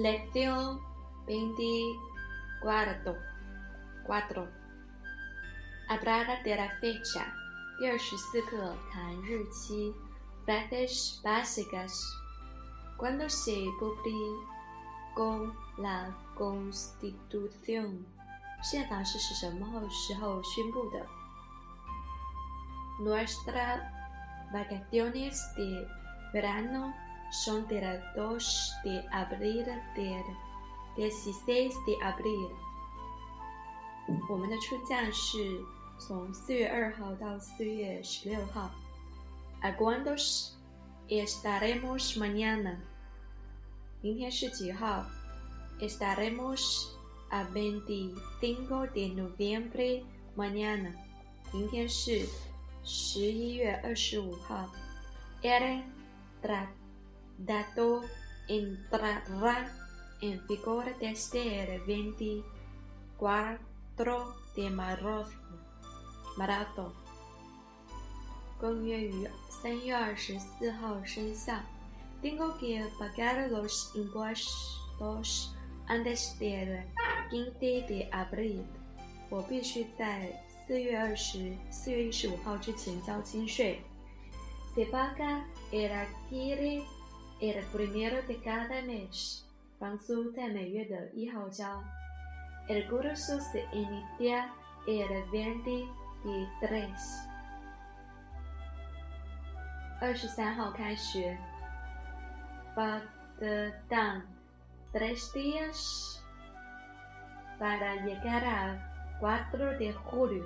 Lección 24. 4. Hablar de la fecha. 第二十四课谈日期。Fechas básicas. Cuando se publicó la Constitución. 宪法是是什么时候宣布的？Nuestras vacaciones de verano son del 2 de abril del 16 de abril。我们的出假是从四月二号到四月十六号。¿A cuándo estaremos mañana？明天是几号？Estaremos a 25 de noviembre mañana。明天是十一月二十五号。El tratado entrará en vigor desde el 24 de marzo。marzo。公约于三月二十四号生效。Tengo que pagar los impuestos antes del 15 de abril。我必须在四月二十四月一十五号之前交清税。Se paga el alquiler el primero de cada mes。房租在每月的一号交。El curso se inicia el 20 de tres。二十三号开学。Faltan tres días para llegar a 4 de julio。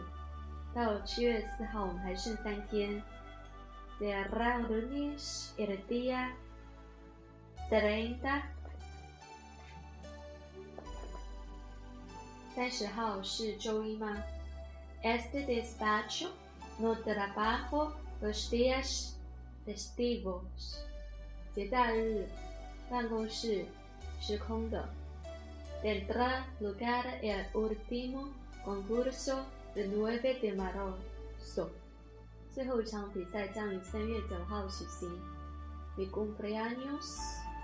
到七月四号，我们还剩三天。Será lunes el día treinta。三十号是周一吗？Este despacho no trabajo los días festivos。节假日办公室是空的。Tendrá lugar el último concurso el 9 de marzo。最后一场比赛将于三月九号举行。Mi cumpleaños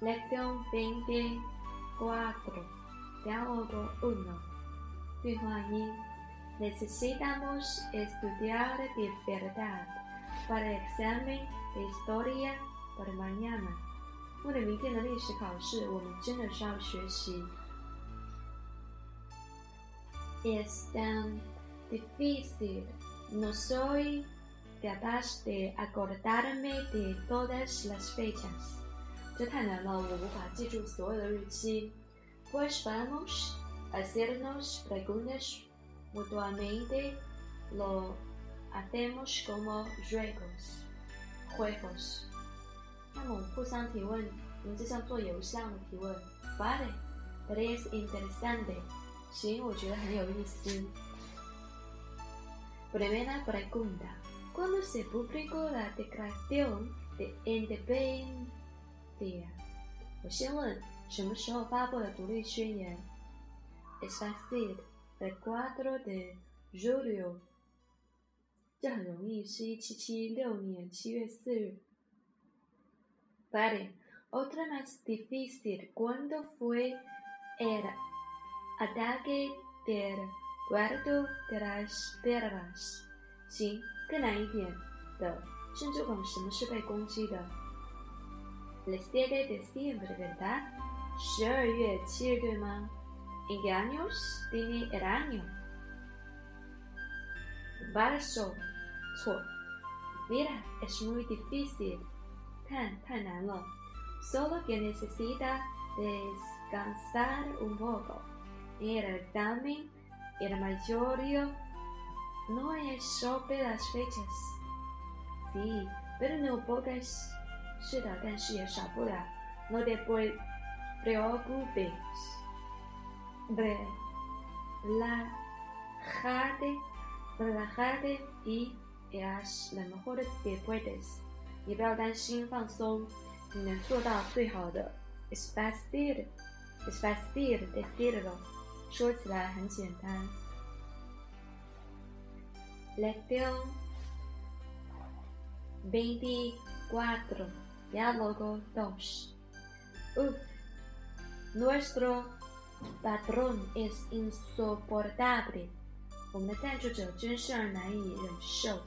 Lección 24. Diálogo 1. 对话一：Necesitamos estudiar de verdad para el examen de historia para mañana。为了明天的历史考试，我们真的需要学习。Es tan difícil, no soy capaz de acordarme de todas las fechas。 这太难了，我无法记住所有的日期。Pues vamos a hacernos preguntas mutuamente. Lo hacemos como juegos. Juegos. 那么我们互相提问，我们就像做游戏一样的提问。Vale, that is interesante. 行，我觉得很有意思。Primera pregunta: ¿Cuándo se publicó la Declaración de Independencia? 我先问，什么时候发布了独立宣言？Es fácil, el cuatro de julio. 这很容易，是一七七六年七月四日。Vale, otra más difícil. ¿Cuándo fue el ataque del puerto de las Perlas? 行，更难一点的，珍珠港什么是被攻击的 les Siete de diciembre, ¿verdad? ¿En qué años tiene el año? Barso, Mira, es muy difícil. Tan, tan ano. Solo que necesita descansar un poco. El examen, el no es sobre las fechas. Sí, pero no pocas 是的，但是也少不了。No te preocupes. relajarte, relajarte y haz lo mejor que puedes。你不要担心，放松，你能做到最好的。Es fácil, es fácil decirlo。说起来很简单。Lección veinticuatro, diálogo dos. Uf, nuestro patrón es insoportable. 我们的赞助者真是让人难以忍受。¿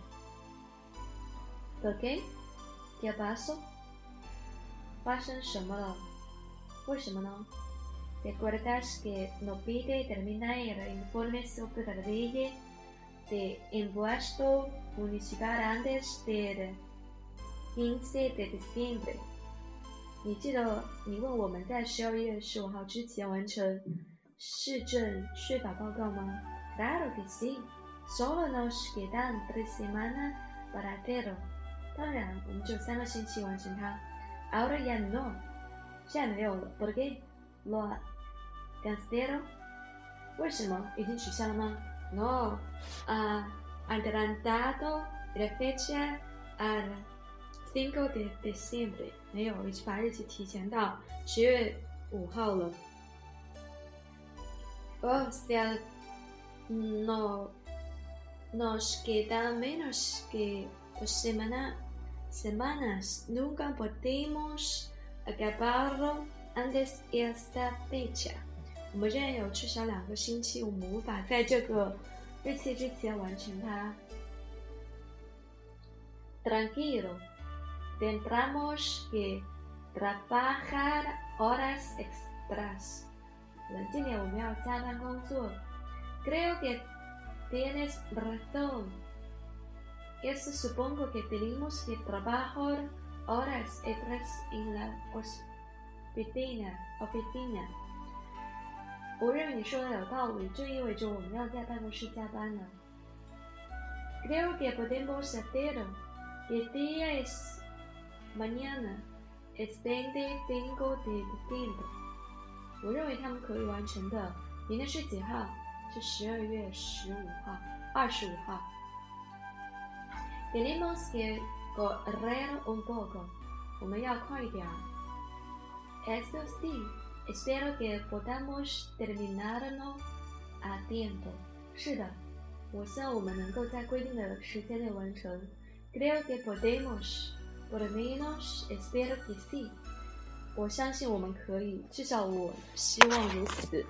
Por qué? ¿Qué pasó? 发生什么了？为什么呢？¿Recuerdas que no pide terminar el informe sobre la ley de impuesto municipal antes del 15 de diciembre？你记得你问我们在十二月十五号之前完成市政税法报告吗？Claro que sí. Solo nos quedan tres semanas para hacerlo. 当然，我们只有三个星期完成它。Ahora ya no. 现在没有了。¿Por qué? Lo cancelaron. 为什么？已经取消了吗？No. Ha adelantado la fecha al 5 de diciembre. 没有，已经把日期提前到十月五号了。O sea, no nos queda menos que dos semanas semanas. Nunca podemos acabarlo antes de esta fecha. 我们仍然有至少两个星期，我们无法在这个日期之前完成它。Tranquilo, tendremos que trabajar horas extras. 冷静点，我们要加班工作。Creo que tienes razón. Eso supongo que tenemos que trabajar horas extras en la oficina. oficina. 我认为你说的有道理，这意味着我们要在办公室加班呢。Creo que podemos hacerlo. ¿Qué día es mañana? Es 25 de diciembre. 我认为他们可以完成的。明天是几号？是十二月十五号，二十五号。Tenemos que correr un poco. 我们要快一点。Eso sí, espero que podamos terminarlo a tiempo. 是的，我希望我们能够在规定的时间内完成。Creo que podemos. Por lo menos espero que sí. 我相信我们可以，至少我希望如此。